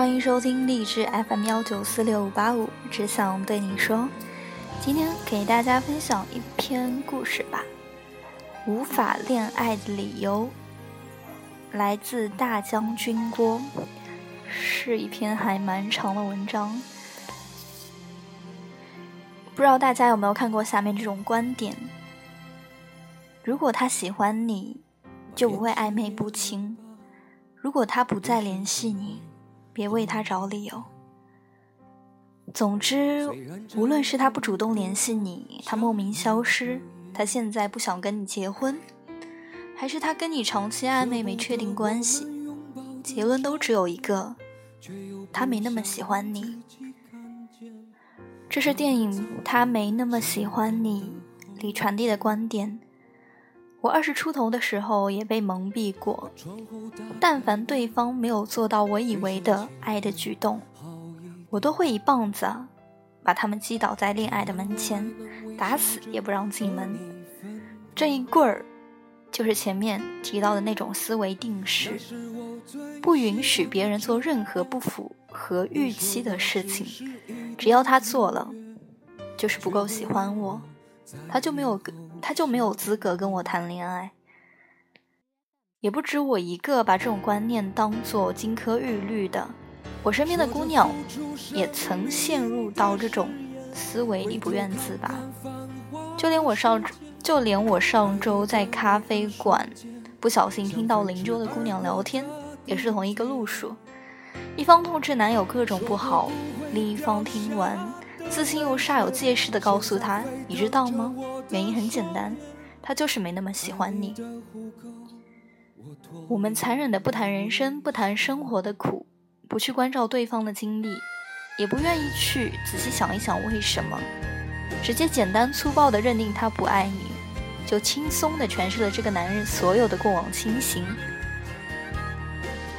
欢迎收听励志 FM 幺九四六五八五，只想对你说，今天给大家分享一篇故事吧。无法恋爱的理由，来自大将军郭，是一篇还蛮长的文章。不知道大家有没有看过下面这种观点？如果他喜欢你，就不会暧昧不清；如果他不再联系你，别为他找理由。总之，无论是他不主动联系你，他莫名消失，他现在不想跟你结婚，还是他跟你长期暧昧没确定关系，结论都只有一个：他没那么喜欢你。这是电影《他没那么喜欢你》里传递的观点。我二十出头的时候也被蒙蔽过，但凡对方没有做到我以为的爱的举动，我都会一棒子把他们击倒在恋爱的门前，打死也不让进门。这一棍儿，就是前面提到的那种思维定式，不允许别人做任何不符合预期的事情，只要他做了，就是不够喜欢我，他就没有他就没有资格跟我谈恋爱，也不止我一个把这种观念当做金科玉律的。我身边的姑娘也曾陷入到这种思维里不愿自拔。就连我上就连我上周在咖啡馆不小心听到邻桌的姑娘聊天，也是同一个路数。一方痛斥男友各种不好，另一方听完自信又煞有介事的告诉他：“你知道吗？”原因很简单，他就是没那么喜欢你。我们残忍的不谈人生，不谈生活的苦，不去关照对方的经历，也不愿意去仔细想一想为什么，直接简单粗暴的认定他不爱你，就轻松的诠释了这个男人所有的过往情。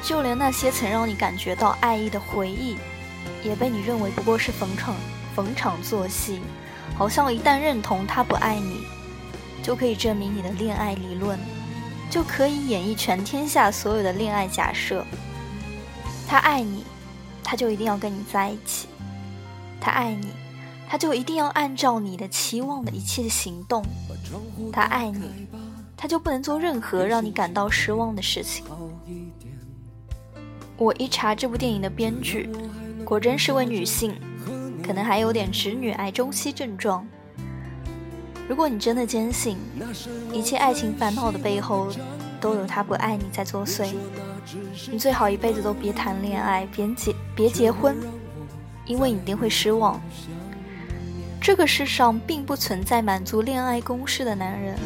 就连那些曾让你感觉到爱意的回忆，也被你认为不过是逢场逢场作戏。好像一旦认同他不爱你，就可以证明你的恋爱理论，就可以演绎全天下所有的恋爱假设。他爱你，他就一定要跟你在一起；他爱你，他就一定要按照你的期望的一切行动；他爱你，他就不能做任何让你感到失望的事情。我一查这部电影的编剧，果真是位女性。可能还有点直女癌中期症状。如果你真的坚信一切爱情烦恼的背后都有他不爱你在作祟，你最好一辈子都别谈恋爱，别结别结婚，因为你一定会失望。这个世上并不存在满足恋爱公式的男人，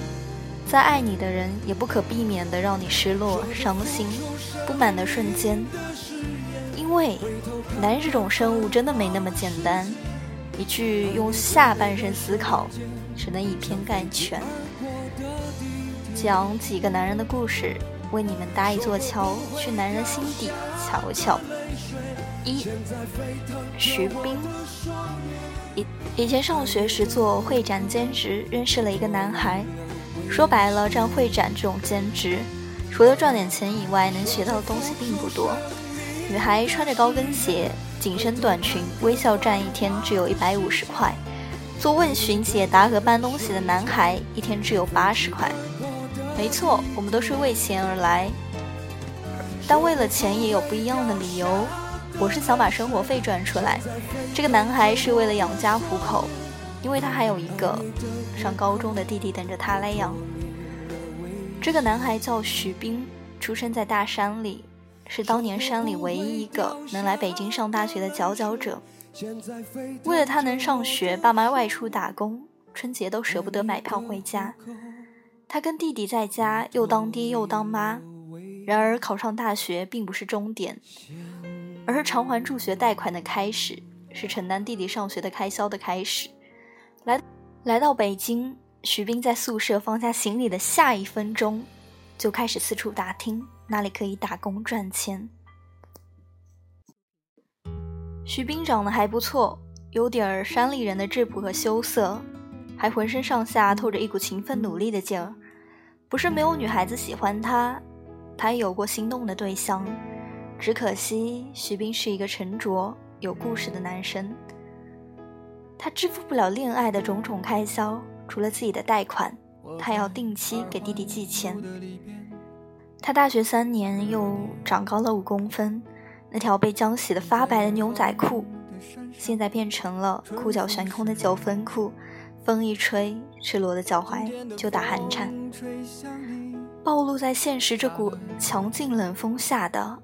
在爱你的人也不可避免的让你失落、伤心、不满的瞬间。因为男人这种生物真的没那么简单，一句用下半身思考，只能以偏概全。讲几个男人的故事，为你们搭一座桥，去男人心底瞧瞧。一，徐冰。以以前上学时做会展兼职，认识了一个男孩。说白了，干会展这种兼职，除了赚点钱以外，能学到的东西并不多。女孩穿着高跟鞋、紧身短裙，微笑站一天只有一百五十块；做问询解答和搬东西的男孩一天只有八十块。没错，我们都是为钱而来，但为了钱也有不一样的理由。我是想把生活费赚出来，这个男孩是为了养家糊口，因为他还有一个上高中的弟弟等着他来养。这个男孩叫徐斌，出生在大山里。是当年山里唯一一个能来北京上大学的佼佼者。为了他能上学，爸妈外出打工，春节都舍不得买票回家。他跟弟弟在家又当爹又当妈。然而考上大学并不是终点，而是偿还助学贷款的开始，是承担弟弟上学的开销的开始。来来到北京，徐斌在宿舍放下行李的下一分钟，就开始四处打听。哪里可以打工赚钱？徐斌长得还不错，有点儿山里人的质朴和羞涩，还浑身上下透着一股勤奋努力的劲儿。不是没有女孩子喜欢他，他也有过心动的对象，只可惜徐斌是一个沉着有故事的男生，他支付不了恋爱的种种开销，除了自己的贷款，他要定期给弟弟寄钱。他大学三年又长高了五公分，那条被浆洗的发白的牛仔裤，现在变成了裤脚悬空的九分裤，风一吹，赤裸的脚踝就打寒颤。暴露在现实这股强劲冷风下的，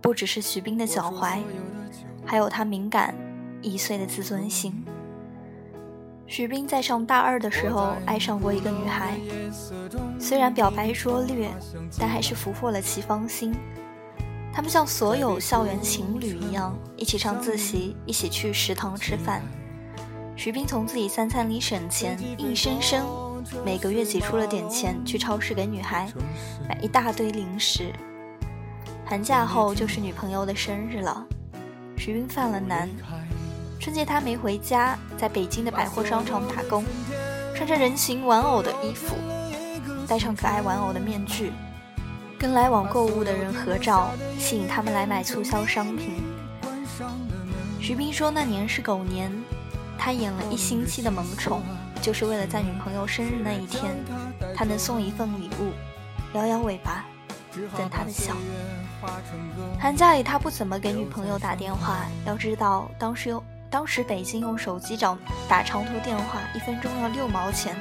不只是徐冰的脚踝，还有他敏感易碎的自尊心。徐斌在上大二的时候爱上过一个女孩，虽然表白拙劣，但还是俘获了其芳心。他们像所有校园情侣一样，一起上自习，一起去食堂吃饭。徐冰从自己三餐里省钱，硬生生每个月挤出了点钱去超市给女孩买一大堆零食。寒假后就是女朋友的生日了，徐冰犯了难。春节他没回家，在北京的百货商场打工，穿着人形玩偶的衣服，戴上可爱玩偶的面具，跟来往购物的人合照，吸引他们来买促销商品。徐冰说那年是狗年，他演了一星期的萌宠，就是为了在女朋友生日那一天，他能送一份礼物，摇摇尾巴，等她的笑。寒假里他不怎么给女朋友打电话，要知道当时有。当时北京用手机找打长途电话，一分钟要六毛钱，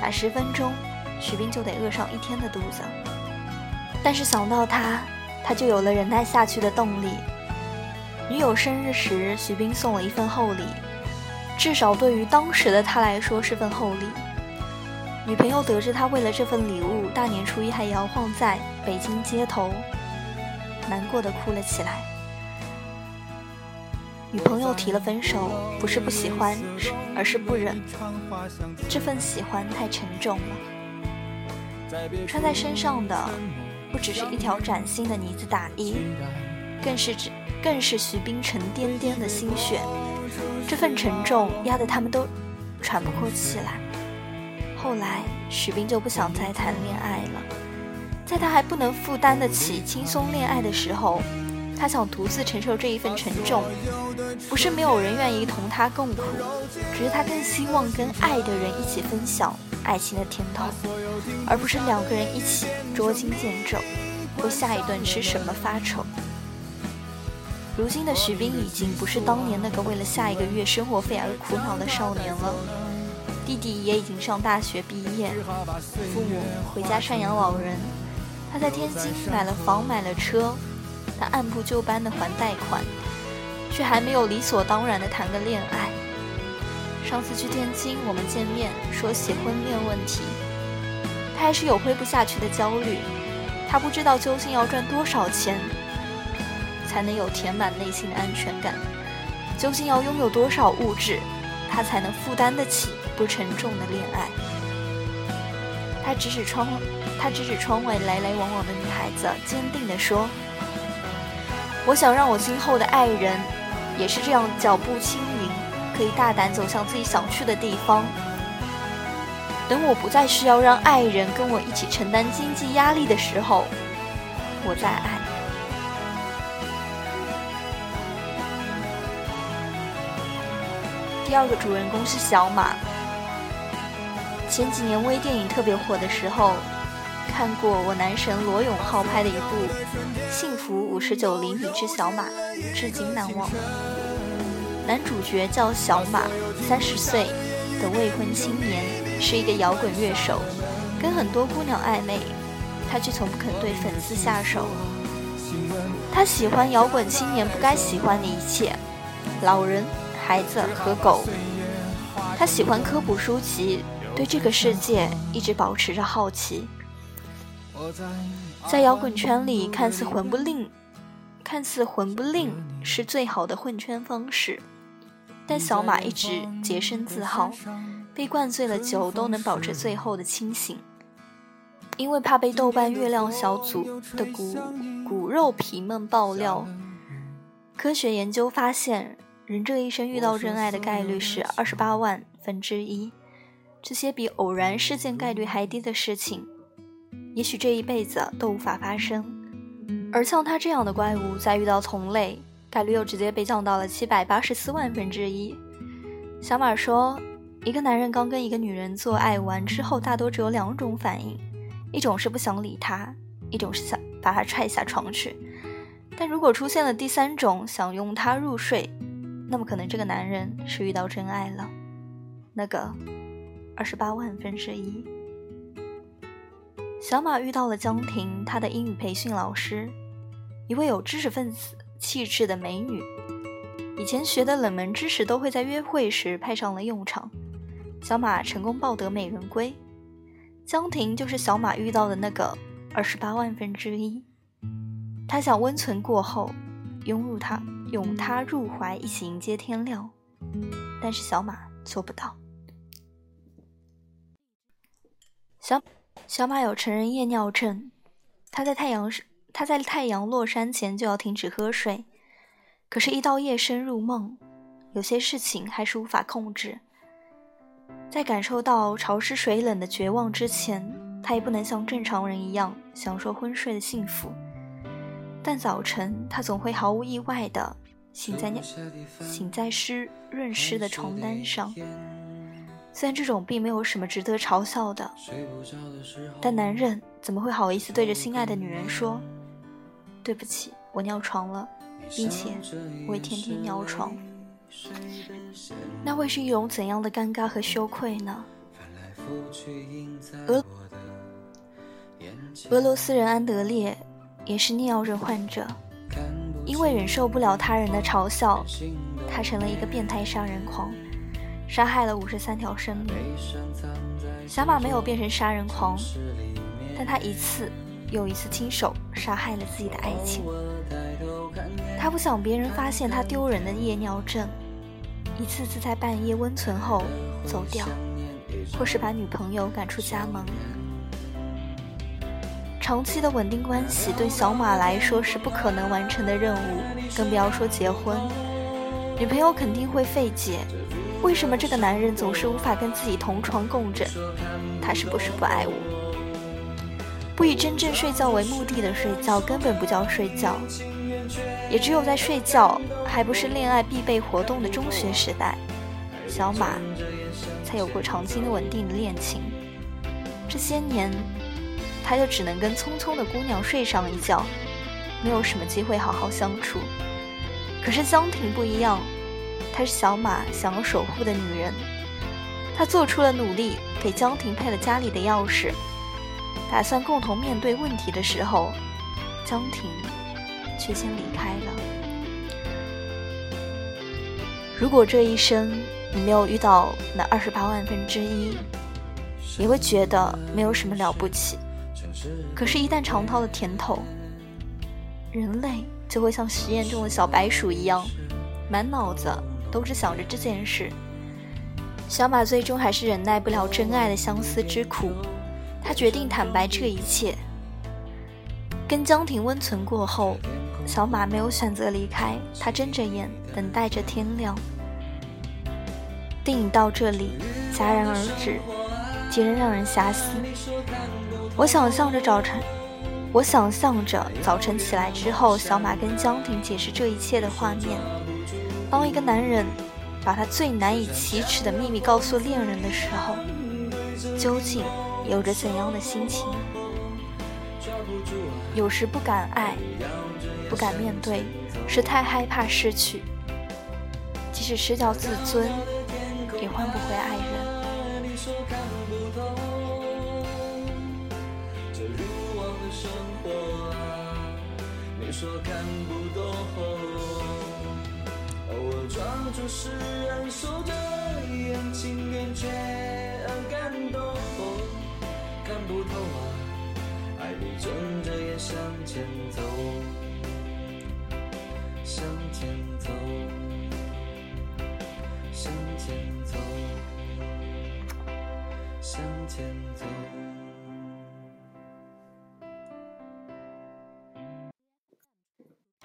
打十分钟，徐斌就得饿上一天的肚子。但是想到他，他就有了忍耐下去的动力。女友生日时，徐斌送了一份厚礼，至少对于当时的他来说是份厚礼。女朋友得知他为了这份礼物，大年初一还摇晃在北京街头，难过的哭了起来。女朋友提了分手，不是不喜欢，而是不忍。这份喜欢太沉重了，穿在身上的不只是一条崭新的呢子大衣，更是指更是徐冰沉甸甸的心血。这份沉重压得他们都喘不过气来。后来，徐冰就不想再谈恋爱了，在他还不能负担得起轻松恋爱的时候。他想独自承受这一份沉重，不是没有人愿意同他共苦，只是他更希望跟爱的人一起分享爱情的甜头，而不是两个人一起捉襟见肘，为下一顿吃什么发愁。如今的徐冰已经不是当年那个为了下一个月生活费而苦恼的少年了，弟弟也已经上大学毕业，父母回家赡养老人，他在天津买了房买了车。他按部就班的还贷款，却还没有理所当然的谈个恋爱。上次去天津，我们见面说起婚恋问题，他还是有挥不下去的焦虑。他不知道究竟要赚多少钱，才能有填满内心的安全感；究竟要拥有多少物质，他才能负担得起不沉重的恋爱。他指指窗，他指指窗外来来往往的女孩子，坚定地说。我想让我今后的爱人，也是这样脚步轻盈，可以大胆走向自己想去的地方。等我不再需要让爱人跟我一起承担经济压力的时候，我再爱。第二个主人公是小马。前几年微电影特别火的时候。看过我男神罗永浩拍的一部《幸福五十九厘米之小马》，至今难忘。男主角叫小马，三十岁的未婚青年，是一个摇滚乐手，跟很多姑娘暧昧，他却从不肯对粉丝下手。他喜欢摇滚青年不该喜欢的一切：老人、孩子和狗。他喜欢科普书籍，对这个世界一直保持着好奇。在摇滚圈里，看似混不吝，看似混不吝是最好的混圈方式。但小马一直洁身自好，被灌醉了酒都能保持最后的清醒。因为怕被豆瓣月亮小组的骨骨肉皮们爆料，科学研究发现，人这一生遇到真爱的概率是二十八万分之一。这些比偶然事件概率还低的事情。也许这一辈子都无法发生，而像他这样的怪物，在遇到同类，概率又直接被降到了七百八十四万分之一。小马说，一个男人刚跟一个女人做爱完之后，大多只有两种反应，一种是不想理他，一种是想把他踹下床去。但如果出现了第三种，想用他入睡，那么可能这个男人是遇到真爱了，那个二十八万分之一。小马遇到了江婷，他的英语培训老师，一位有知识分子气质的美女。以前学的冷门知识都会在约会时派上了用场。小马成功抱得美人归，江婷就是小马遇到的那个二十八万分之一。他想温存过后，拥入她，拥她入怀，一起迎接天亮。但是小马做不到。小。小马有成人夜尿症，他在太阳他在太阳落山前就要停止喝水，可是，一到夜深入梦，有些事情还是无法控制。在感受到潮湿水冷的绝望之前，他也不能像正常人一样享受昏睡的幸福。但早晨，他总会毫无意外地醒在尿醒在湿润湿的床单上。虽然这种并没有什么值得嘲笑的，但男人怎么会好意思对着心爱的女人说：“对不起，我尿床了，并且我也天天尿床。”那会是一种怎样的尴尬和羞愧呢？俄俄罗斯人安德烈也是尿症患者，因为忍受不了他人的嘲笑，他成了一个变态杀人狂。杀害了五十三条生命。小马没有变成杀人狂，但他一次又一次亲手杀害了自己的爱情。他不想别人发现他丢人的夜尿症，一次次在半夜温存后走掉，或是把女朋友赶出家门。长期的稳定关系对小马来说是不可能完成的任务，更不要说结婚。女朋友肯定会费解。为什么这个男人总是无法跟自己同床共枕？他是不是不爱我？不以真正睡觉为目的的睡觉根本不叫睡觉。也只有在睡觉还不是恋爱必备活动的中学时代，小马才有过长期的稳定的恋情。这些年，他就只能跟匆匆的姑娘睡上一觉，没有什么机会好好相处。可是江婷不一样。她是小马想要守护的女人，她做出了努力，给江婷配了家里的钥匙，打算共同面对问题的时候，江婷却先离开了。如果这一生你没有遇到那二十八万分之一，你会觉得没有什么了不起。可是，一旦尝到了甜头，人类就会像实验中的小白鼠一样，满脑子。都是想着这件事，小马最终还是忍耐不了真爱的相思之苦，他决定坦白这一切。跟江婷温存过后，小马没有选择离开，他睁着眼等待着天亮。电影到这里戛然而止，竟然让人遐思。我想象着早晨，我想象着早晨起来之后，小马跟江婷解释这一切的画面。当一个男人把他最难以启齿的秘密告诉恋人的时候，究竟有着怎样的心情？有时不敢爱，不敢面对，是太害怕失去。即使失掉自尊，也换不回爱人。装作释然，守着眼，情愿却感动。看不透啊，爱你睁着眼向前走，向前走，向前走，向前走。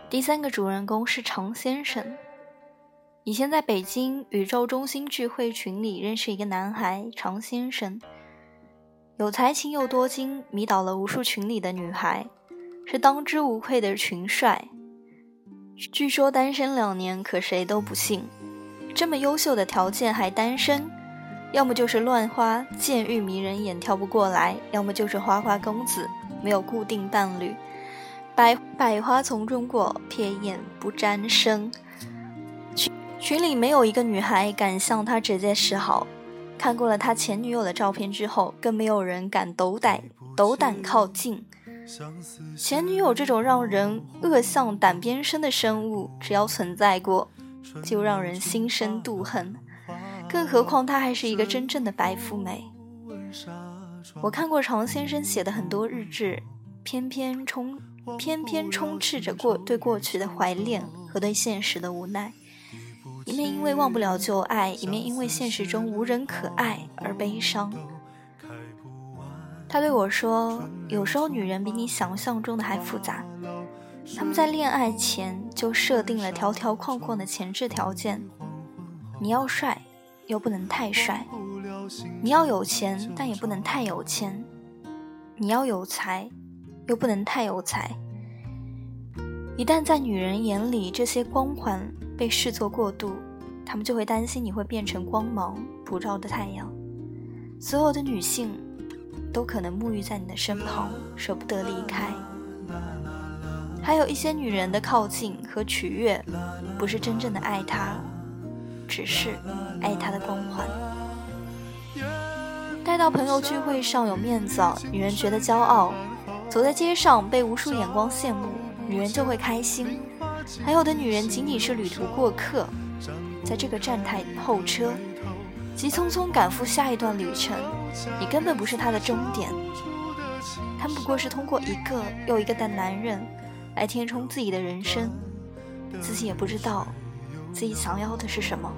第三个主人公是常先生。以前在北京宇宙中心聚会群里认识一个男孩常先生，有才情又多金，迷倒了无数群里的女孩。是当之无愧的群帅。据说单身两年，可谁都不信。这么优秀的条件还单身，要么就是乱花渐欲迷人眼跳不过来，要么就是花花公子没有固定伴侣。百百花丛中过，瞥眼不沾身。群群里没有一个女孩敢向他直接示好。看过了他前女友的照片之后，更没有人敢斗胆斗胆靠近。前女友这种让人恶向胆边生的生物，只要存在过，就让人心生妒恨。更何况她还是一个真正的白富美。我看过常先生写的很多日志，偏偏充偏偏充斥着过对过去的怀恋和对现实的无奈。一面因为忘不了旧爱，一面因为现实中无人可爱而悲伤。他对我说：“有时候女人比你想象中的还复杂。他们在恋爱前就设定了条条框框的前置条件：你要帅，又不能太帅；你要有钱，但也不能太有钱；你要有才，又不能太有才。一旦在女人眼里这些光环被视作过度，他们就会担心你会变成光芒普照的太阳。所有的女性。”都可能沐浴在你的身旁，舍不得离开。还有一些女人的靠近和取悦，不是真正的爱他，只是爱他的光环。待到朋友聚会上有面子，女人觉得骄傲；走在街上被无数眼光羡慕，女人就会开心。还有的女人仅仅是旅途过客，在这个站台候车。急匆匆赶赴下一段旅程，你根本不是她的终点。她们不过是通过一个又一个的男人来填充自己的人生，自己也不知道自己想要的是什么。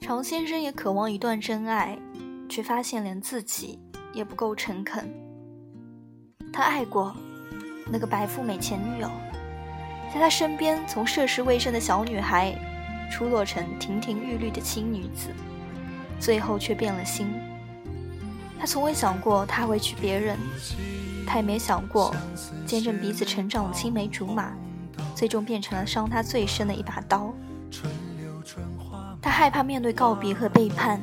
常先生也渴望一段真爱，却发现连自己也不够诚恳。他爱过那个白富美前女友，在他身边从涉世未深的小女孩。出落成亭亭玉立的青女子，最后却变了心。他从未想过他会娶别人，他也没想过见证彼此成长的青梅竹马，最终变成了伤他最深的一把刀。他害怕面对告别和背叛，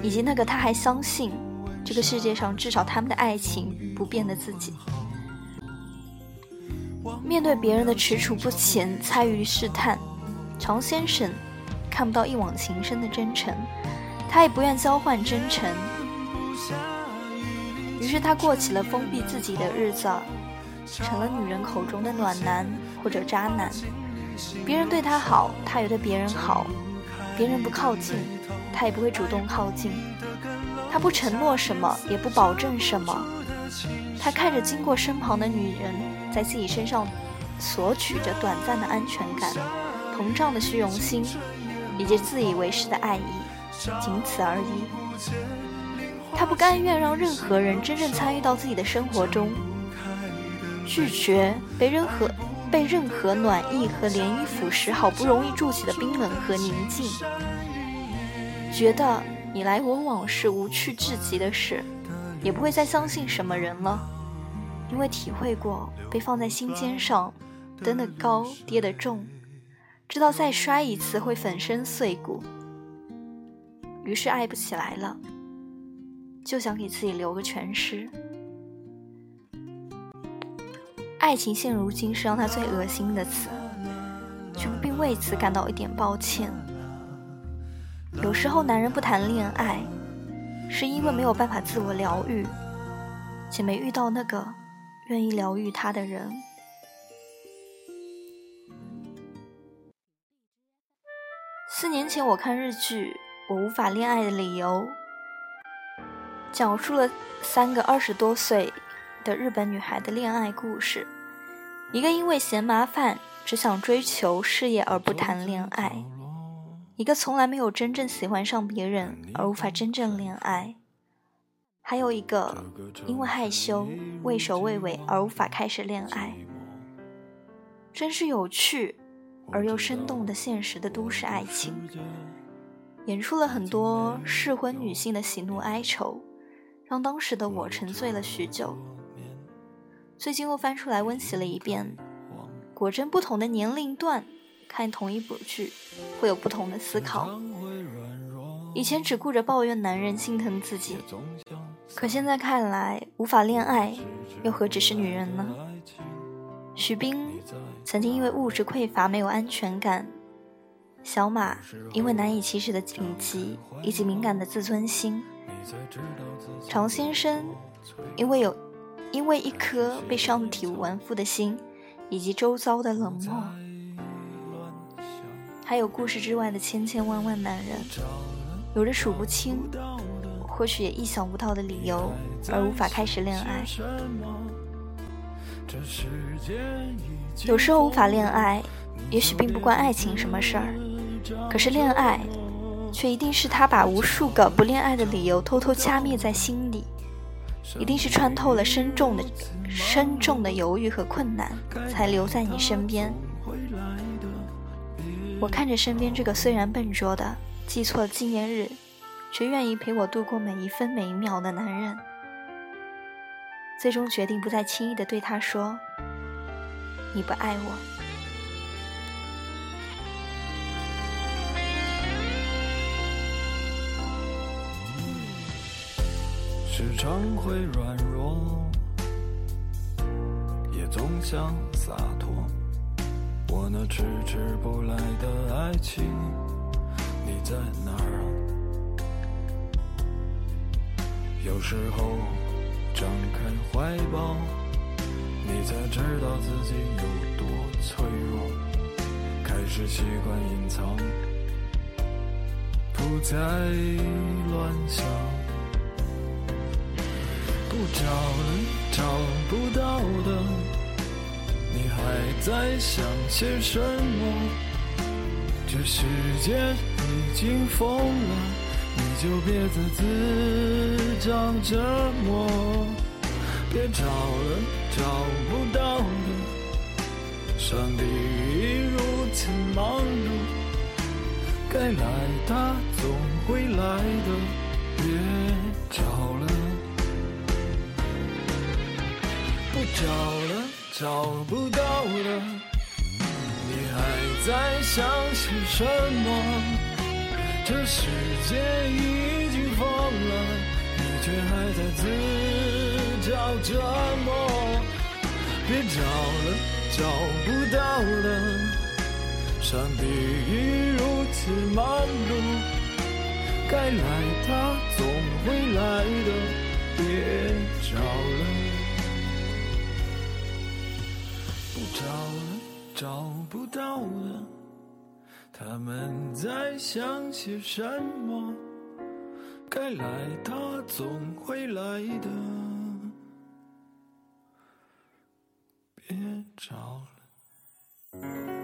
以及那个他还相信这个世界上至少他们的爱情不变的自己。面对别人的踟蹰不前、猜疑试探，常先生。看不到一往情深的真诚，他也不愿交换真诚，于是他过起了封闭自己的日子，成了女人口中的暖男或者渣男。别人对他好，他也对别人好；别人不靠近，他也不会主动靠近。他不承诺什么，也不保证什么。他看着经过身旁的女人，在自己身上索取着短暂的安全感，膨胀的虚荣心。以及自以为是的爱意，仅此而已。他不甘愿让任何人真正参与到自己的生活中，拒绝被任何被任何暖意和涟漪腐蚀好不容易筑起的冰冷和宁静。觉得你来我往是无趣至极的事，也不会再相信什么人了，因为体会过被放在心尖上，登得高，跌得重。知道再摔一次会粉身碎骨，于是爱不起来了，就想给自己留个全尸。爱情现如今是让他最恶心的词，却并为此感到一点抱歉。有时候男人不谈恋爱，是因为没有办法自我疗愈，且没遇到那个愿意疗愈他的人。四年前，我看日剧《我无法恋爱的理由》，讲述了三个二十多岁的日本女孩的恋爱故事。一个因为嫌麻烦，只想追求事业而不谈恋爱；一个从来没有真正喜欢上别人而无法真正恋爱；还有一个因为害羞、畏首畏尾而无法开始恋爱。真是有趣。而又生动的现实的都市爱情，演出了很多适婚女性的喜怒哀愁，让当时的我沉醉了许久。最近又翻出来温习了一遍，果真不同的年龄段看同一部剧会有不同的思考。以前只顾着抱怨男人心疼自己，可现在看来，无法恋爱又何止是女人呢？许斌曾经因为物质匮乏没有安全感，小马因为难以启齿的顶级以及敏感的自尊心，常先生因为有因为一颗被伤得体无完肤的心，以及周遭的冷漠，还有故事之外的千千万万男人，有着数不清，或许也意想不到的理由而无法开始恋爱。有时候无法恋爱，也许并不关爱情什么事儿，可是恋爱，却一定是他把无数个不恋爱的理由偷偷掐灭在心底，一定是穿透了深重的、深重的犹豫和困难，才留在你身边。我看着身边这个虽然笨拙的记错了纪念日，却愿意陪我度过每一分每一秒的男人。最终决定不再轻易的对他说：“你不爱我。”时常会软弱，也总想洒脱。我那迟迟不来的爱情，你在哪儿？有时候。张开怀抱，你才知道自己有多脆弱。开始习惯隐藏，不再乱想。不找了，找不到的，你还在想些什么？这世界已经疯了。就别再自找折磨，别找了，找不到的。上帝已如此忙碌，该来他总会来的，别找了，不找了，找不到了。你还在想些什么？这世界已经疯了，你却还在自找折磨。别找了，找不到了，上帝已如此忙碌，该来他总会来的，别找了，不找了，找不到了。他们在想些什么该来的总会来的。别找了。